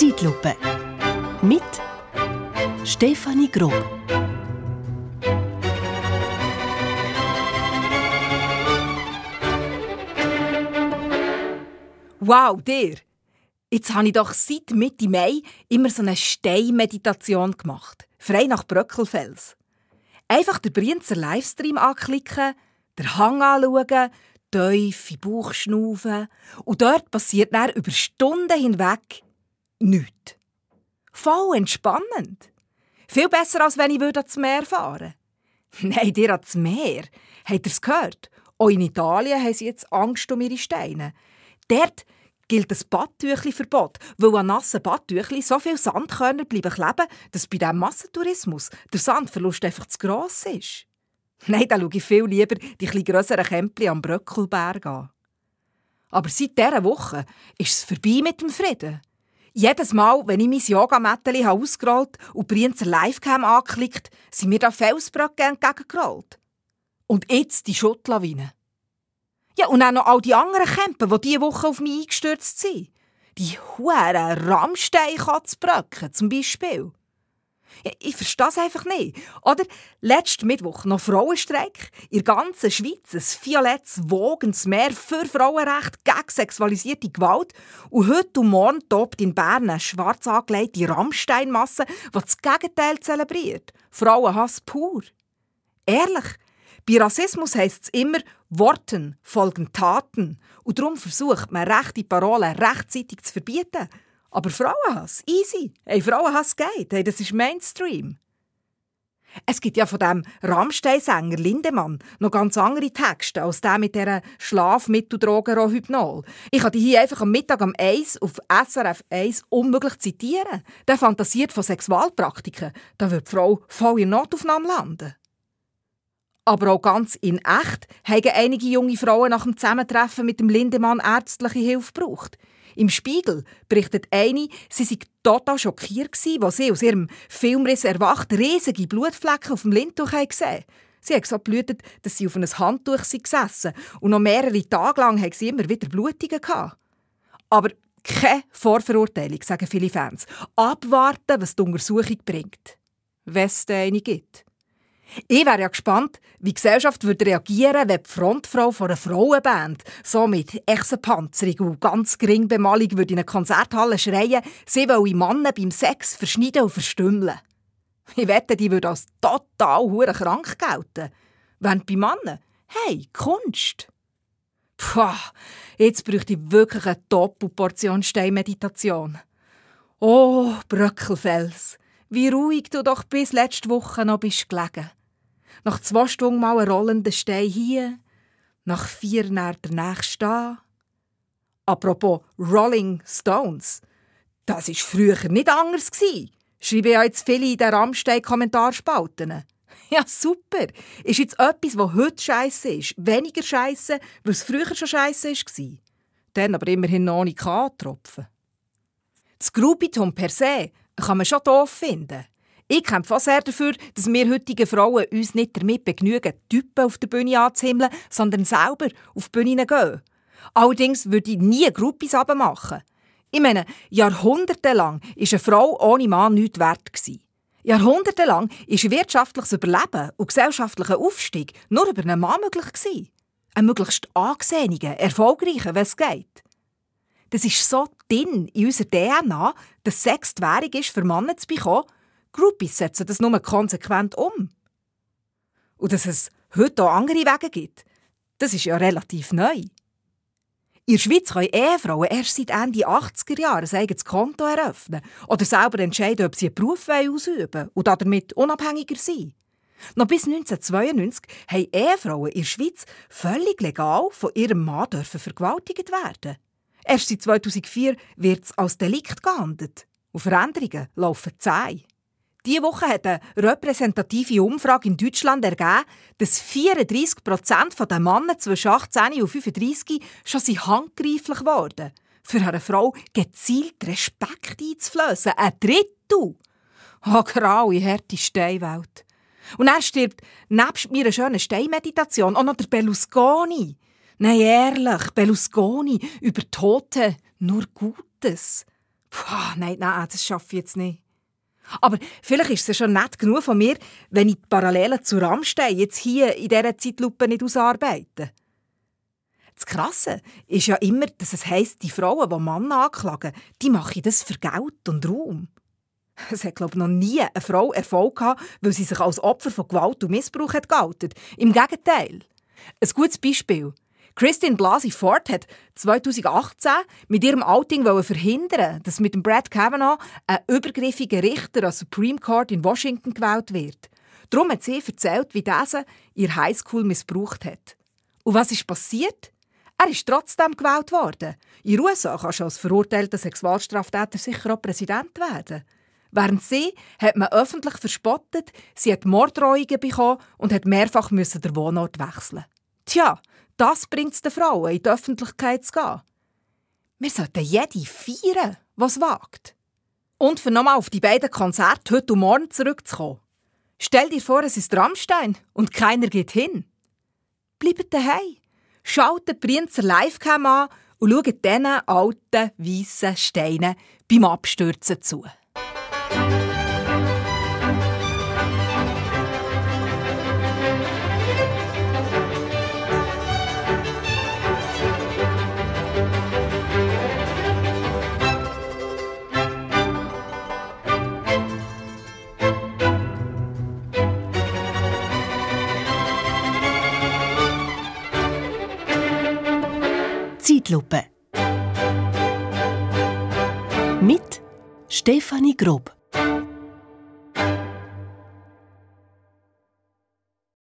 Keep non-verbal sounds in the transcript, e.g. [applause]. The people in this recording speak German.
Zeitlupe. Mit Stefanie Grob. Wow, dir! Jetzt habe ich doch seit Mitte Mai immer so eine Steinmeditation gemacht. Frei nach Bröckelfels. Einfach den Brienzer Livestream anklicken, den Hang anschauen, tiefe Bauch schnaufen und dort passiert dann über Stunden hinweg nichts. Voll entspannend. Viel besser, als wenn ich ans Meer fahren würde. [laughs] Nein, dir ans Meer. Habt ihr es gehört? Auch in Italien haben sie jetzt Angst um ihre Steine. Dort gilt das Badtüchli-Verbot, weil an nassen Badtüchli so viel Sandkörner bleiben kleben, dass bei diesem Massentourismus der Sandverlust einfach zu gross ist. Nein, da schaue ich viel lieber die etwas grösseren Kämpfchen am Bröckelberg an. Aber seit dieser Woche ist es vorbei mit dem Frieden. Jedes Mal, wenn ich mein Yogamätteli ausgerollt und Brienzer Livecam angeklickt, sind mir da Felsbrücken entgegengerollt. Und jetzt die Schuttlawine. Ja, und auch noch all die anderen Kämpfe, die diese Woche auf mich eingestürzt sind. Die huren Rammstein-Katzbrücken zum Beispiel. Ich verstehe es einfach nicht. Oder letzten Mittwoch noch Frauenstreik. In der ganzen Schweiz ein violettes, wogendes Meer für Frauenrecht gegen sexualisierte Gewalt. Und heute und morgen tobt in Bern eine schwarz angelegte Rammsteinmasse, die das Gegenteil zelebriert. Frauenhass pur. Ehrlich, bei Rassismus heisst es immer, Worten folgen Taten. Und darum versucht man, rechte Parolen rechtzeitig zu verbieten. Aber Frauenhass, easy. Hey, Frauenhass geht. Hey, das ist Mainstream. Es gibt ja von dem Rammstein-Sänger Lindemann noch ganz andere Texte als der mit dieser Schlafmitteldrogen-Hypnol. Ich kann die hier einfach am Mittag am 1 auf SRF 1 unmöglich zitieren. Der fantasiert von Sexualpraktiken. Da wird die Frau voll in Notaufnahme landen. Aber auch ganz in echt haben einige junge Frauen nach dem Zusammentreffen mit dem Lindemann ärztliche Hilfe gebraucht. Im Spiegel berichtet eine, sie sei total schockiert gewesen, als sie aus ihrem Filmriss erwacht riesige Blutflecken auf dem Lindtuch gesehen Sie hat so blutet, dass sie auf einem Handtuch gesessen und noch mehrere Tage lang hat sie immer wieder Blutungen. Aber keine Vorverurteilung, sagen viele Fans. Abwarten, was die Untersuchung bringt. Wenn es eine gibt. Ich wäre ja gespannt, wie die Gesellschaft würde reagieren wenn die Frontfrau von einer Frauenband so mit Echsenpanzerung und ganz gering Bemalung würde in einer Konzerthalle schreien, sie wolle Männer beim Sex verschneiden und verstümmeln. Ich wette, die würde als total hure krank gelten. Wenn bei Männern, hey, Kunst. Puh, jetzt bräuchte ich wirklich eine Doppelportion Steinmeditation. Oh, Bröckelfels, wie ruhig du doch bis letzte Woche noch bist gelegen. Nach zwei Stunden mal einen rollenden Stein hier, nach vier nach der nächste da. Apropos Rolling Stones, das war früher nicht anders Schreiben ja jetzt viele in den Rammstein-Kommentarspalten. [laughs] Ja, super. Ist jetzt etwas, was heute scheiße ist, weniger scheiße, weil es früher schon scheiße war. Dann aber immerhin noch ohne K-Tropfen. Das Gruppitum per se kann man schon doof finden. Ich kämpfe auch sehr dafür, dass wir heutigen Frauen uns nicht damit begnügen, Typen auf der Bühne anzuhimmeln, sondern selber auf die Bühne gehen. Allerdings würde ich nie Gruppis machen. Ich meine, jahrhundertelang war eine Frau ohne Mann nichts wert. Jahrhundertelang war wirtschaftliches Überleben und gesellschaftlicher Aufstieg nur über einen Mann möglich. Ein möglichst angesehener, erfolgreicher, wenn es geht. Das ist so drin in unserer DNA, dass Sex die Währung ist, für Männer zu bekommen, Groupies setzen das nur konsequent um. Und dass es heute auch andere Wege gibt, das ist ja relativ neu. In der Schweiz können Ehefrauen erst seit Ende 80er Jahre ein eigenes Konto eröffnen oder selber entscheiden, ob sie einen Beruf ausüben und damit unabhängiger sein. Noch bis 1992 haben Ehefrauen in der Schweiz völlig legal von ihrem Mann vergewaltigt werden. Erst seit 2004 wird es als Delikt geahndet. Und Veränderungen laufen zäh. Diese Woche hat eine repräsentative Umfrage in Deutschland ergeben, dass 34 Prozent der Männer zwischen 18 und 35 schon handgreiflich wurden. Für eine Frau gezielt Respekt einzuflößen. Ein Drittel! Oh, graue, harte Steinwelt. Und er stirbt nebst mir eine schöne Steinmeditation auch noch der Berlusconi. Nein, ehrlich, Berlusconi über Tote nur Gutes. Puh, nein, nein, das schaffe ich jetzt nicht. Aber vielleicht ist es schon nett genug von mir, wenn ich die Parallelen zu Rammstein jetzt hier in dieser Zeitlupe nicht ausarbeite. Das Krasse ist ja immer, dass es heisst, die Frauen, die Männer anklagen, die machen das für Geld und Ruhm. Es hat, glaube ich, noch nie eine Frau Erfolg gehabt, weil sie sich als Opfer von Gewalt und Missbrauch hat geoutet. Im Gegenteil. Ein gutes Beispiel. Christine Blasey Ford hat 2018 mit ihrem Outing verhindern, dass mit dem Brad Kavanaugh ein übergriffiger Richter an Supreme Court in Washington gewählt wird. Darum hat sie erzählt, wie dieser ihr Highschool missbraucht hat. Und was ist passiert? Er ist trotzdem gewählt worden. In den USA kannst du als verurteilter Sexualstraftäter sicher auch Präsident werden. Während sie hat man öffentlich verspottet, sie hat Morddrohungen bekommen und hat mehrfach den Wohnort wechseln. Tja, das bringt es den Frauen, in die Öffentlichkeit zu gehen. Wir sollten jede feiern, was wagt. Und für nochmal auf die beiden Konzerte heute und morgen zurückzukommen. Stell dir vor, es ist Rammstein und keiner geht hin. Bleibt daheim, schaltet Prinzer Livecam an und schaut diesen alten, weißen Steinen beim Abstürzen zu. Zeitlupe. Mit Stefanie Grob